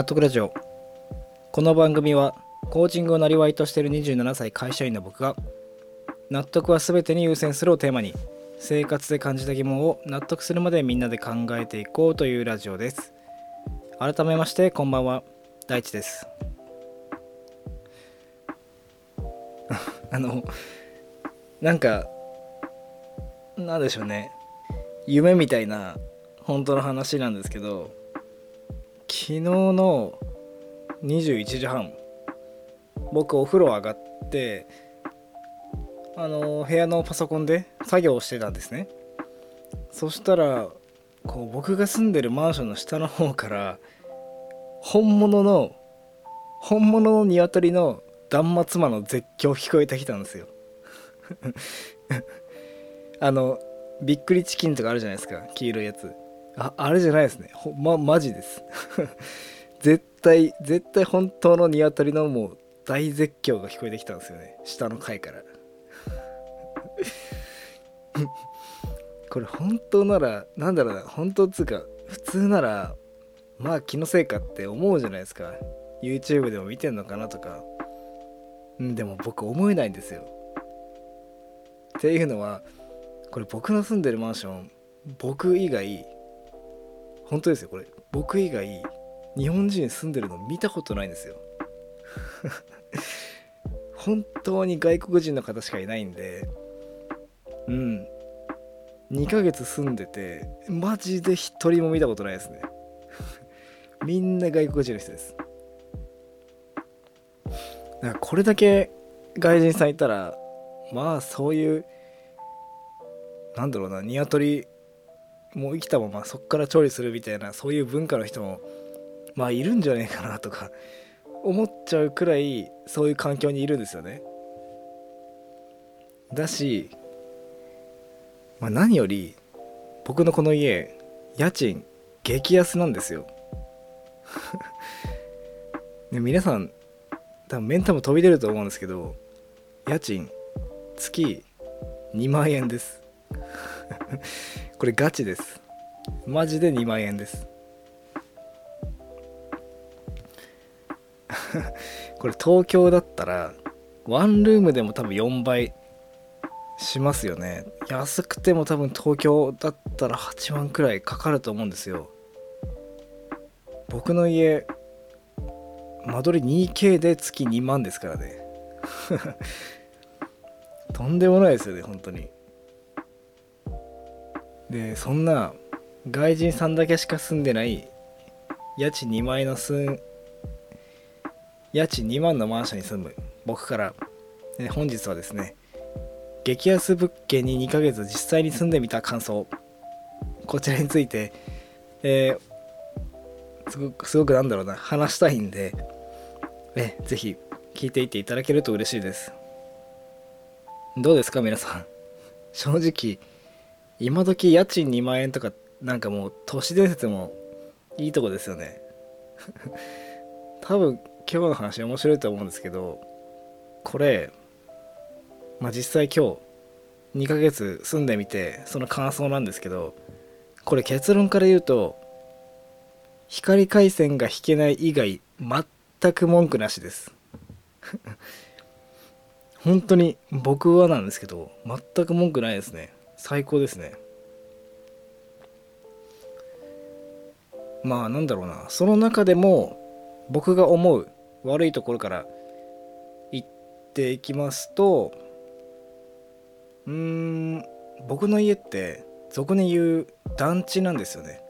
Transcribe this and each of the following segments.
納得ラジオ。この番組はコーチングをなりわいとしている27歳会社員の僕が納得は全てに優先するをテーマに生活で感じた疑問を納得するまでみんなで考えていこうというラジオです。改めましてこんばんは。大地です。あのなんかなんでしょうね。夢みたいな本当の話なんですけど昨日の21時半僕お風呂上がってあの部屋のパソコンで作業をしてたんですね。そしたらこう僕が住んでるマンションの下の方から本物の本物の鶏の断末魔の絶叫聞こえてきたんですよ。あのびっくりチキンとかあるじゃないですか。黄色いやつ。ああれじゃないですね。ほまマジです。絶対絶対本当のニワトリのもう大絶叫が聞こえてきたんですよね。下の階から。これ本当ならなんだろうな。本当っつうか普通ならまあ気のせいかって思うじゃないですか。YouTube でも見てんのかなとか。うんでも僕思えないんですよ。っていうのはこれ僕の住んでるマンション僕以外本当ですよこれ。僕以外日本人住んでるの見たことないんですよ。本当に外国人の方しかいないんで。うん。2ヶ月住んでてマジで一人も見たことないですね。みんな外国人の人です。だからこれだけ外人さんいたらまあそういうなんだろうなニワトリもう生きたままそっから調理するみたいなそういう文化の人もまあいるんじゃねえかなとか 思っちゃうくらいそういう環境にいるんですよね。だし、まあ、何より僕のこの家家賃激安なんですよ。ね、皆さん多分メンタも飛び出ると思うんですけど家賃月2万円です。これガチです。マジで2万円です。これ東京だったらワンルームでも多分4倍しますよね。安くても多分東京だったら8万くらいかかると思うんですよ。僕の家間取り 2K で月2万ですからね。とんでもないですよね本当に。でそんな外人さんだけしか住んでない家賃2万円のす家賃2万のマンションに住む僕から本日はですね激安物件に2ヶ月実際に住んでみた感想こちらについて、えー、すごくすごくなんだろうな話したいんでえぜひ聞いていっていただけると嬉しいです。どうですか皆さん？正直今時家賃2万円とかなんかもう都市伝説もいいとこですよね。多分今日の話面白いと思うんですけどこれまあ実際今日2ヶ月住んでみてその感想なんですけどこれ結論から言うと光回線が引けない以外全く文句なしです。本当に僕はなんですけど全く文句ないですね。最高ですね。まあなんだろうな。その中でも僕が思う悪いところから言っていきますとうーん僕の家って俗に言う団地なんですよね。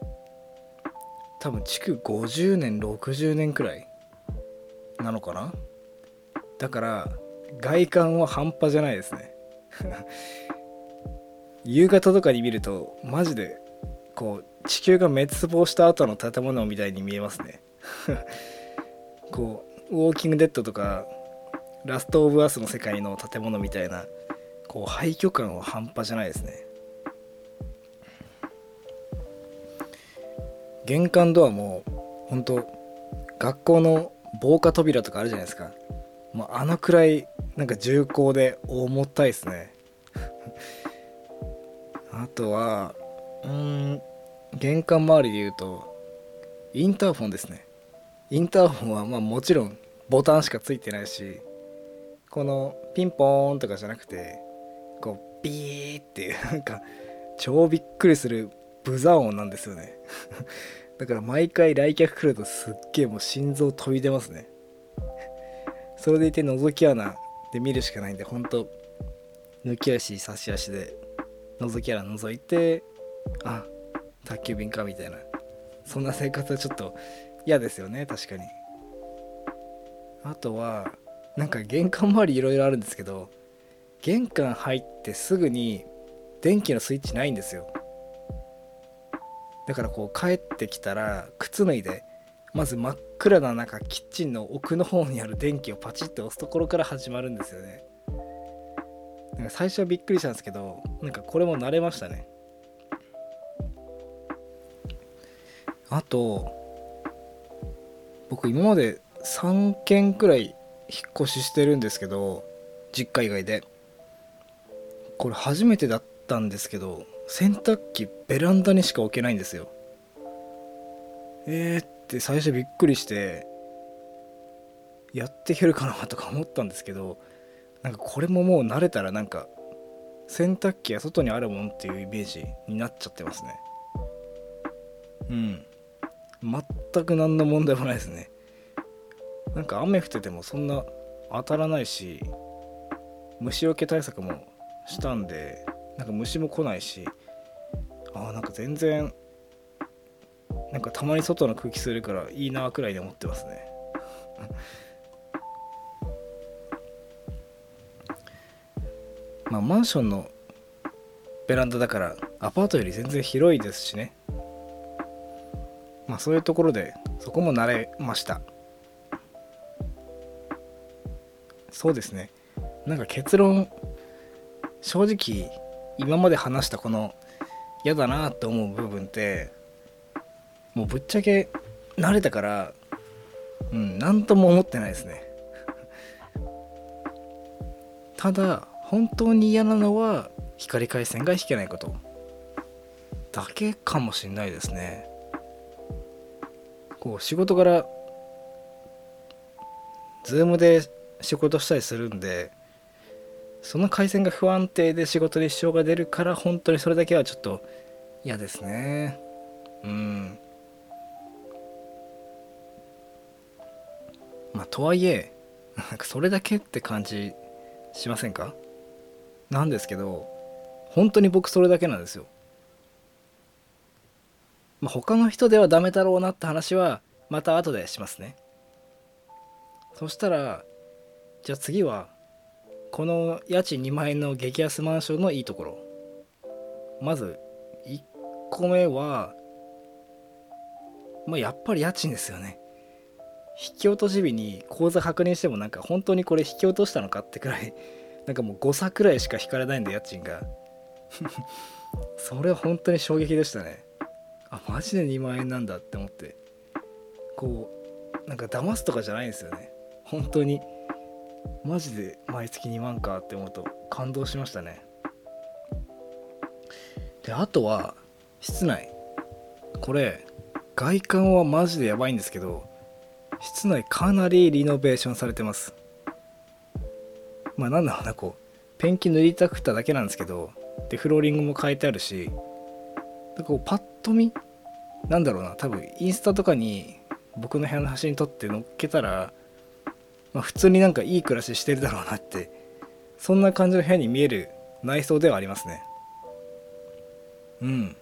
多分築50年60年くらいなのかな。だから外観は半端じゃないですね。夕方とかに見るとマジでこう地球が滅亡した後の建物みたいに見えますね。こうウォーキングデッドとかラストオブアースの世界の建物みたいなこう廃墟感は半端じゃないですね。玄関ドアも本当学校の防火扉とかあるじゃないですか。もうあのくらいなんか重厚で重たいですね。あとはうん玄関周りで言うとインターフォンですね。インターフォンはまあもちろんボタンしかついてないしこのピンポーンとかじゃなくてこうビーっていうなんか超びっくりするブザー音なんですよね。だから毎回来客来るとすっげえもう心臓飛び出ますね。それでいて覗き穴で見るしかないんでほんと抜き足差し足で。覗き穴覗いてあ宅急便かみたいな。そんな生活はちょっと嫌ですよね。確かに。あとはなんか玄関周りいろいろあるんですけど玄関入ってすぐに電気のスイッチないんですよ。だからこう帰ってきたら靴脱いでまず真っ暗な中キッチンの奥の方にある電気をパチッと押すところから始まるんですよね。なんか最初はびっくりしたんですけどなんかこれも慣れましたね。あと僕今まで3軒くらい引っ越ししてるんですけど実家以外で。これ初めてだったんですけど洗濯機ベランダにしか置けないんですよ。えーって最初びっくりしてやっていけるかなとか思ったんですけどなんかこれももう慣れたらなんか洗濯機は外にあるもんっていうイメージになっちゃってますね。うん。全く何の問題もないですね。なんか雨降っててもそんな当たらないし虫除け対策もしたんでなんか虫も来ないしああなんか全然なんかたまに外の空気するからいいなくらいで思ってますね。まあマンションのベランダだからアパートより全然広いですしね。まあそういうところでそこも慣れました。そうですね。なんか結論正直今まで話したこの嫌だなって思う部分ってもうぶっちゃけ慣れたからうん何とも思ってないですね。ただ本当に嫌なのは光回線が引けないことだけかもしんないですね。こう仕事からズームで仕事したりするんでその回線が不安定で仕事に支障が出るから本当にそれだけはちょっと嫌ですね。うん。まあとはいえなんかそれだけって感じしませんか？なんですけど本当に僕それだけなんですよ。まあ他の人ではダメだろうなって話はまた後でしますね。そしたらじゃあ次はこの家賃2万円の激安マンションのいいところ。まず1個目はまあやっぱり家賃ですよね。引き落とし日に口座確認してもなんか本当にこれ引き落としたのかってくらいなんかもう誤差くらいしか引かれないんで家賃が。それは本当に衝撃でしたね。あマジで2万円なんだって思って。こうなんか騙すとかじゃないんですよね。本当に。マジで毎月2万かって思うと感動しましたね。であとは室内。これ外観はマジでやばいんですけど室内かなりリノベーションされてます。まあなんだろうなこうペンキ塗りたくっただけなんですけどでフローリングも変えてあるしでこうパッと見なんだろうな多分インスタとかに僕の部屋の写真撮って載っけたらまあ、普通になんかいい暮らししてるだろうなってそんな感じの部屋に見える内装ではありますね。うん。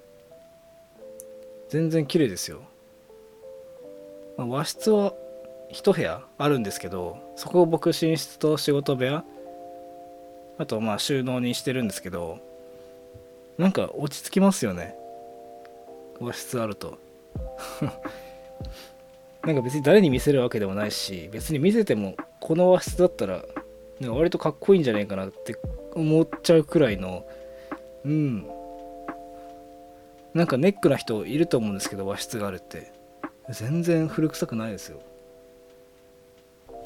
全然綺麗ですよ、まあ、和室は一部屋あるんですけどそこを僕寝室と仕事部屋あとまあ収納にしてるんですけどなんか落ち着きますよね。和室あると。なんか別に誰に見せるわけでもないし別に見せてもこの和室だったらなんか割とかっこいいんじゃないかなって思っちゃうくらいのうん。なんかネックな人いると思うんですけど和室があるって。全然古臭くないですよ。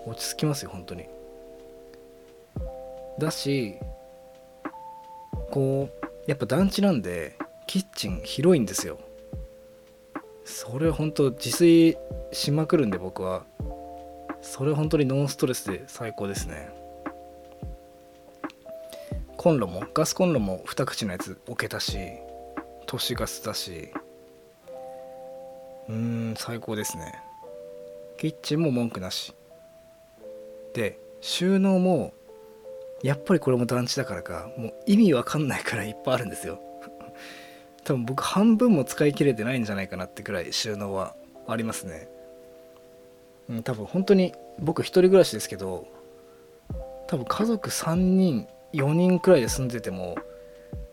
落ち着きますよ本当に。だしこうやっぱ団地なんでキッチン広いんですよ。それ本当自炊しまくるんで僕は。それ本当にノンストレスで最高ですね。コンロもガスコンロも2口のやつ置けたし都市ガスだし。うーん最高ですね。キッチンも文句なし。で収納もやっぱりこれも団地だからかもう意味わかんないからいっぱいあるんですよ。多分僕半分も使い切れてないんじゃないかなってくらい収納はありますね。うん多分本当に僕一人暮らしですけど多分家族3人4人くらいで住んでても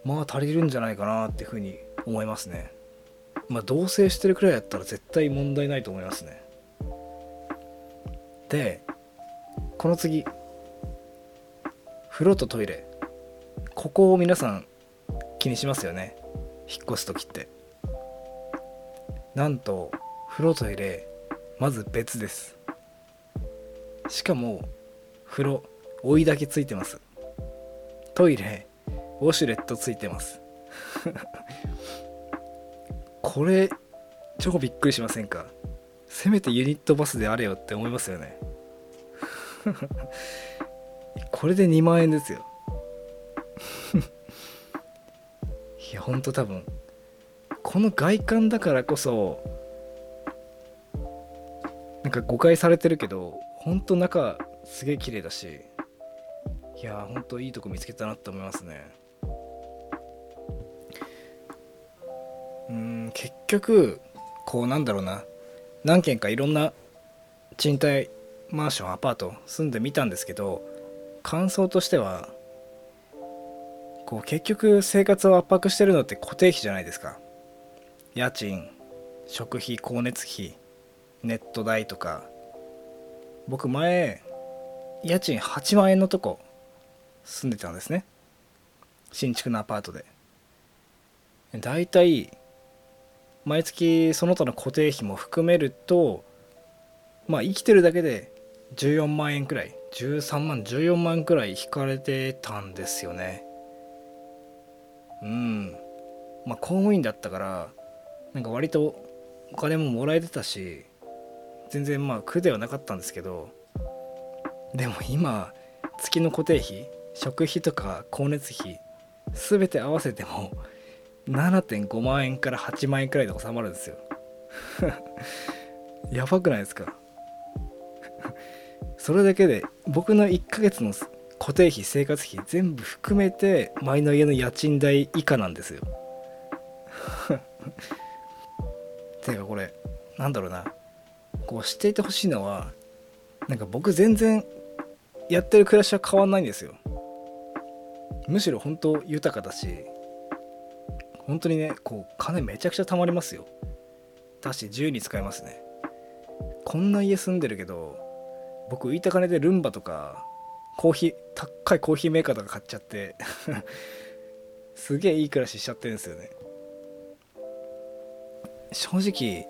まあ足りるんじゃないかなっていうふうに思いますね。まあ同棲してるくらいだったら絶対問題ないと思いますね。でこの次風呂とトイレ。ここを皆さん気にしますよね。引っ越す時って。なんと風呂トイレまず別です。しかも風呂追いだけついてます。トイレウォシュレットついてます。これ超びっくりしませんか？せめてユニットバスであれよって思いますよね。これで2万円ですよ。いやほんと多分この外観だからこそなんか誤解されてるけどほんと中すげえ綺麗だしいやほんといいとこ見つけたなって思いますね。うん結局こうなんだろうな。何軒かいろんな賃貸マンションアパート住んでみたんですけど感想としてはこう結局生活を圧迫してるのって固定費じゃないですか。家賃食費光熱費ネット代とか。僕前家賃8万円のとこ住んでたんですね。新築のアパートで。だいたい毎月その他の固定費も含めるとまあ生きてるだけで14万円くらい。13万14万くらい引かれてたんですよね。うん。まあ公務員だったからなんか割とお金ももらえてたし全然まあ苦ではなかったんですけどでも今月の固定費食費とか光熱費全て合わせても7.5万円から8万円くらいで収まるんですよ。やばくないですか？それだけで僕の1ヶ月の固定費生活費全部含めて前の家の家賃代以下なんですよ。ていうかこれなんだろうな。こう知っていてほしいのはなんか僕全然やってる暮らしは変わんないんですよ。むしろ本当豊かだし本当にねこう金めちゃくちゃ貯まりますよ。だし自由に使えますね。こんな家住んでるけど僕浮いた金でルンバとかコーヒー高いコーヒーメーカーとか買っちゃって すげえいい暮らししちゃってるんですよね。正直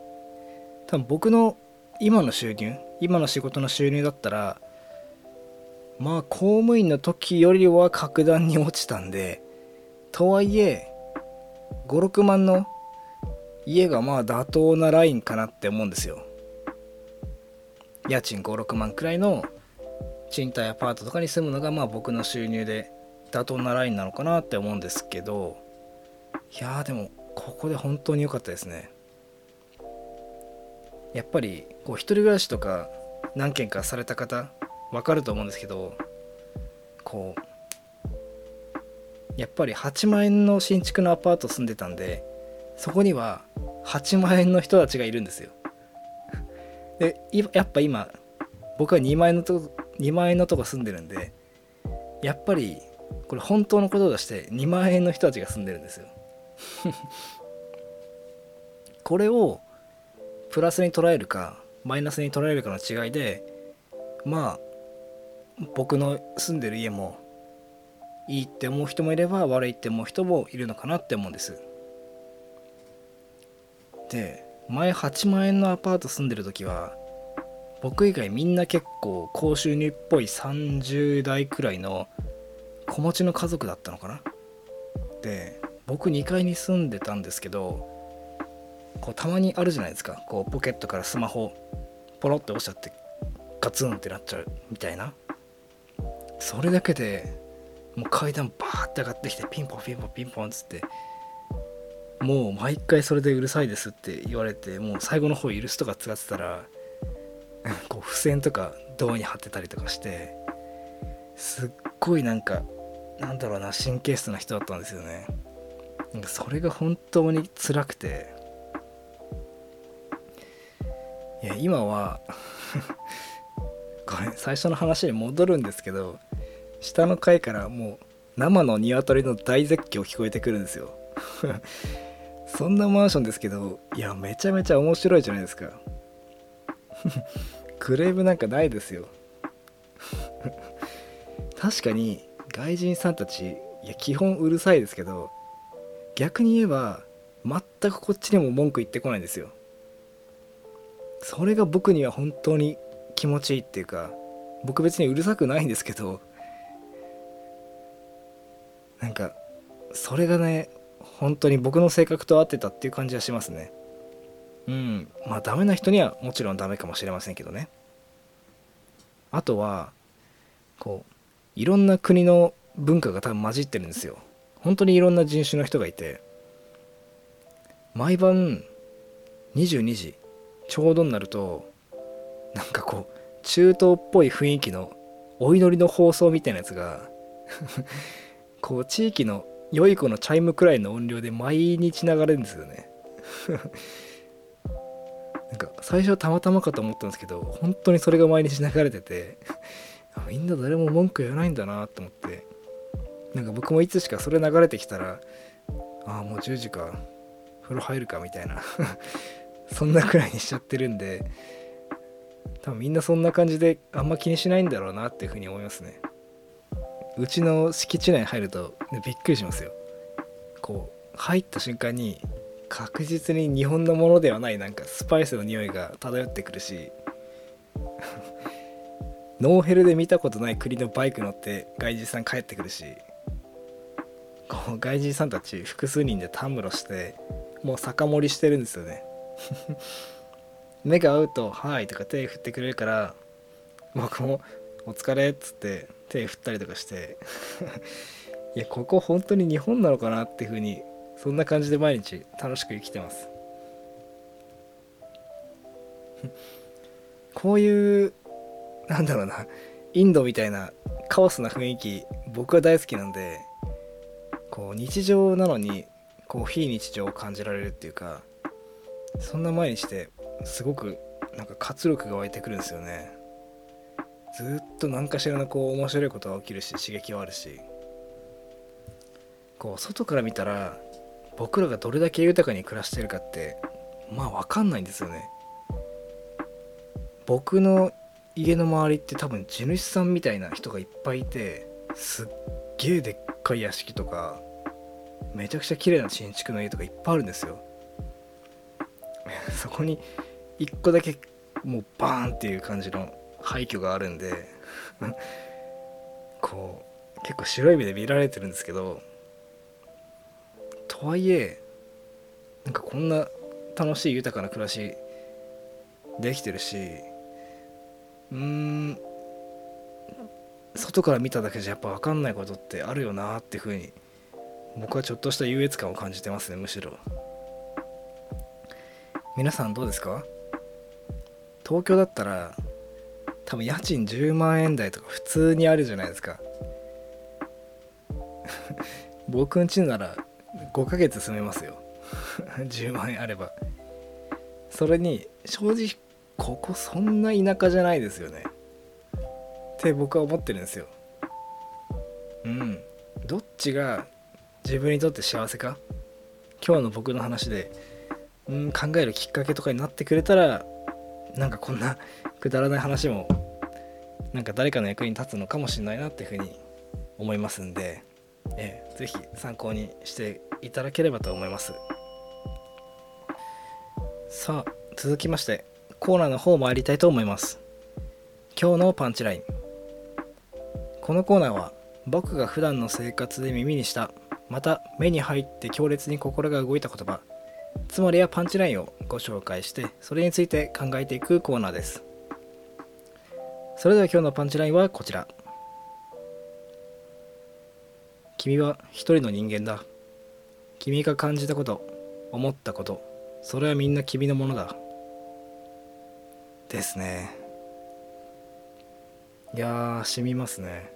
多分僕の今の収入今の仕事の収入だったらまあ公務員の時よりは格段に落ちたんでとはいえ56万の家がまあ妥当なラインかなって思うんですよ。家賃56万くらいの賃貸アパートとかに住むのがまあ僕の収入で妥当なラインなのかなって思うんですけどいやーでもここで本当に良かったですね。やっぱりこう一人暮らしとか何軒かされた方わかると思うんですけどこうやっぱり8万円の新築のアパート住んでたんでそこには8万円の人たちがいるんですよ。でやっぱ今僕は2万円のとこ2万円のとこ住んでるんでやっぱりこれ本当のこととして2万円の人たちが住んでるんですよ。これをプラスに捉えるかマイナスに捉えるかの違いでまあ僕の住んでる家もいいって思う人もいれば悪いって思う人もいるのかなって思うんです。で前8万円のアパート住んでる時は僕以外みんな結構高収入っぽい30代くらいの子持ちの家族だったのかな？で僕2階に住んでたんですけどこうたまにあるじゃないですか。こうポケットからスマホポロって押しちゃってガツンってなっちゃうみたいな。それだけでもう階段バーって上がってきてピンポンピンポンピンポンっつってもう毎回それでうるさいですって言われてもう最後の方許すとか使ってたらこう付箋とかドアに貼ってたりとかしてすっごいなんかなんだろうな神経質な人だったんですよね。それが本当に辛くて。いや今は これ最初の話に戻るんですけど下の階からもう生の鶏の大絶叫聞こえてくるんですよ。そんなマンションですけどいやめちゃめちゃ面白いじゃないですか。クレームなんかないですよ。確かに外人さんたちいや基本うるさいですけど逆に言えば全くこっちにも文句言ってこないんですよ。それが僕には本当に気持ちいいっていうか僕別にうるさくないんですけどなんかそれがね本当に僕の性格と合ってたっていう感じはしますね。うん。まあダメな人にはもちろんダメかもしれませんけどね。あとはこういろんな国の文化が多分混じってるんですよ。本当にいろんな人種の人がいて。毎晩22時ちょうどになるとなんかこう中東っぽい雰囲気のお祈りの放送みたいなやつが こう地域の良い子のチャイムくらいの音量で毎日流れるんですよね。なんか最初はたまたまかと思ったんですけど本当にそれが毎日流れてて みんな誰も文句言わないんだなと思って。なんか僕もいつしかそれ流れてきたらああもう10時か風呂入るかみたいな そんなくらいにしちゃってるんで多分みんなそんな感じであんま気にしないんだろうなっていうふうに思いますね。うちの敷地内に入ると、ね、びっくりしますよ。こう入った瞬間に確実に日本のものではないなんかスパイスの匂いが漂ってくるし ノーヘルで見たことない国のバイク乗って外人さん帰ってくるしこう外人さんたち複数人でたむろしてもう酒盛りしてるんですよね。目が合うと「はい」とか手振ってくれるから僕も「お疲れ」っつって手振ったりとかして いやここ本当に日本なのかなっていう風にそんな感じで毎日楽しく生きてます。こういうなんだろうなインドみたいなカオスな雰囲気僕は大好きなんでこう日常なのにこう非日常を感じられるっていうかそんな毎日ですごくなんか活力が湧いてくるんですよね。ずっと何かしらのこう面白いことが起きるし刺激はあるし。こう外から見たら僕らがどれだけ豊かに暮らしてるかってまあ分かんないんですよね。僕の家の周りって多分地主さんみたいな人がいっぱいいてすっげえでっかい屋敷とかめちゃくちゃ綺麗な新築の家とかいっぱいあるんですよ。そこに1個だけもうバーンっていう感じの廃墟があるんで こう結構白い目で見られてるんですけどとはいえなんかこんな楽しい豊かな暮らしできてるしうーん外から見ただけじゃやっぱ分かんないことってあるよなっていうふうに僕はちょっとした優越感を感じてますねむしろ。皆さんどうですか？東京だったら多分家賃10万円台とか普通にあるじゃないですか。僕ん家なら5ヶ月住めますよ。10万円あれば。それに正直ここそんな田舎じゃないですよね。って僕は思ってるんですよ。うん。どっちが自分にとって幸せか？今日の僕の話でうん考えるきっかけとかになってくれたらなんかこんなくだらない話もなんか誰かの役に立つのかもしれないなっていうふうに思いますんで、えー、ぜひ参考にしていただければと思います。さあ続きましてコーナーの方参りたいと思います。今日のパンチライン。このコーナーは僕が普段の生活で耳にしたまた目に入って強烈に心が動いた言葉つまりはパンチラインをご紹介してそれについて考えていくコーナーです。それでは今日のパンチラインはこちら。君は一人の人間だ。君が感じたこと思ったことそれはみんな君のものだ。ですね。いやーしみますね。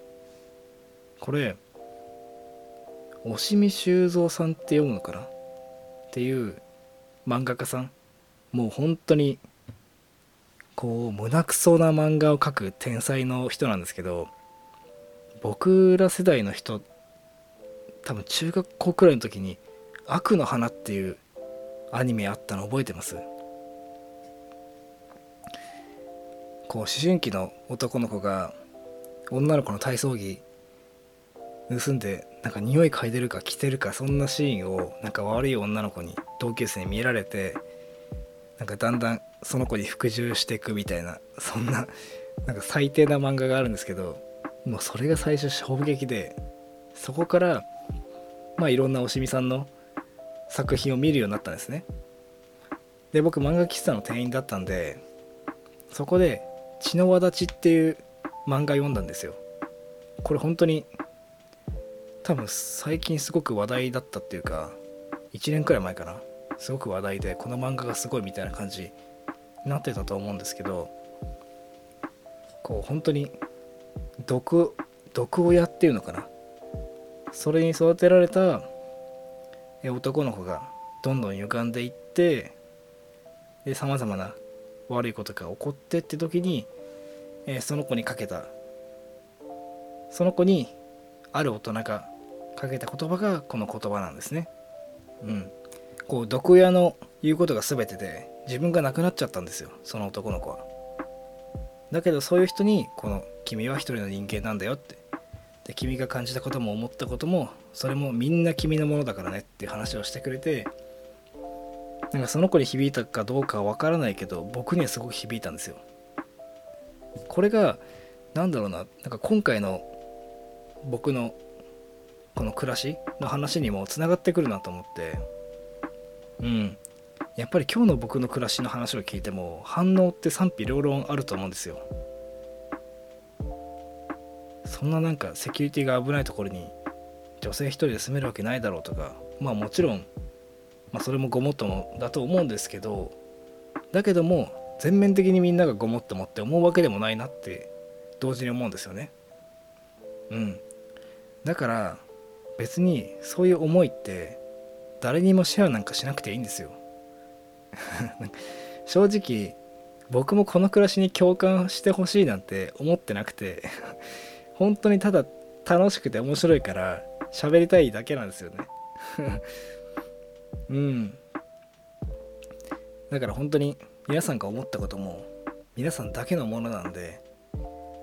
これ押見修造さんって読むのかな？っていう漫画家さん。もう本当にこう胸くそな漫画を描く天才の人なんですけど僕ら世代の人多分中学校くらいの時に「悪の花」っていうアニメあったの覚えてます？こう思春期の男の子が女の子の体操着盗んでなんか匂い嗅いでるか着てるかそんなシーンをなんか悪い女の子に同級生に見られてなんかだんだんその子に服従していくみたいなそんななんか最低な漫画があるんですけどもうそれが最初衝撃でそこからまあいろんなおしみさんの作品を見るようになったんですね。で僕漫画喫茶の店員だったんでそこで「血の輪立ち」っていう漫画読んだんですよ。これ本当に多分最近すごく話題だったっていうか1年くらい前かな。すごく話題でこの漫画がすごいみたいな感じなってたと思うんですけどこう本当に毒毒親っていうのかなそれに育てられた男の子がどんどん歪んでいってさまざまな悪いことが起こってって時に、その子にかけたその子にある大人がかけた言葉がこの言葉なんですね。うん。こう毒親の言うことが全てで自分が亡くなっちゃったんですよその男の子は。だけどそういう人にこの「君は一人の人間なんだよ」ってで君が感じたことも思ったこともそれもみんな君のものだからねっていう話をしてくれてなんかその子に響いたかどうかは分からないけど僕にはすごく響いたんですよ。これが何だろうななんか今回の僕のこの暮らしの話にもつながってくるなと思ってうんやっぱり今日の僕の暮らしの話を聞いても反応って賛否両論あると思うんですよ。そんななんかセキュリティが危ないところに女性一人で住めるわけないだろうとかまあもちろん、まあ、それもごもっともだと思うんですけどだけども全面的にみんながごもっともって思うわけでもないなって同時に思うんですよね。うん。だから別にそういう思いって誰にもシェアなんかしなくていいんですよ。正直僕もこの暮らしに共感してほしいなんて思ってなくて 本当にただ楽しくて面白いから喋りたいだけなんですよね。うん。だから本当に皆さんが思ったことも皆さんだけのものなんで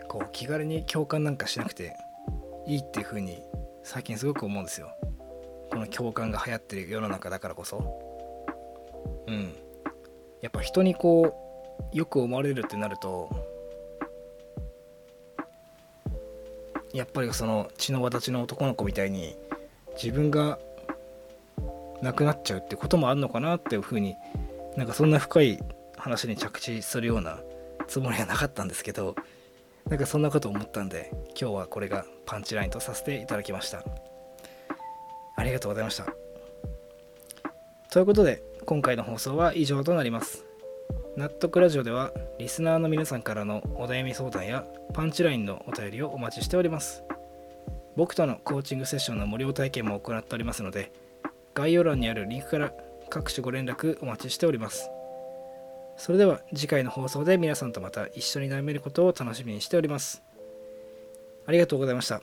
こう気軽に共感なんかしなくていいっていう風に最近すごく思うんですよ。この共感が流行ってる世の中だからこそ。うん。やっぱ人にこうよく思われるってなるとやっぱりその血の輪立ちの男の子みたいに自分が亡くなっちゃうってこともあるのかなっていうふうになんかそんな深い話に着地するようなつもりはなかったんですけど なんかそんなこと思ったんで今日はこれがパンチラインとさせていただきました。ありがとうございました。ということで今回の放送は以上となります。納得ラジオではリスナーの皆さんからのお悩み相談やパンチラインのお便りをお待ちしております。僕とのコーチングセッションの無料体験も行っておりますので概要欄にあるリンクから各種ご連絡お待ちしております。それでは次回の放送で皆さんとまた一緒に悩めることを楽しみにしております。ありがとうございました。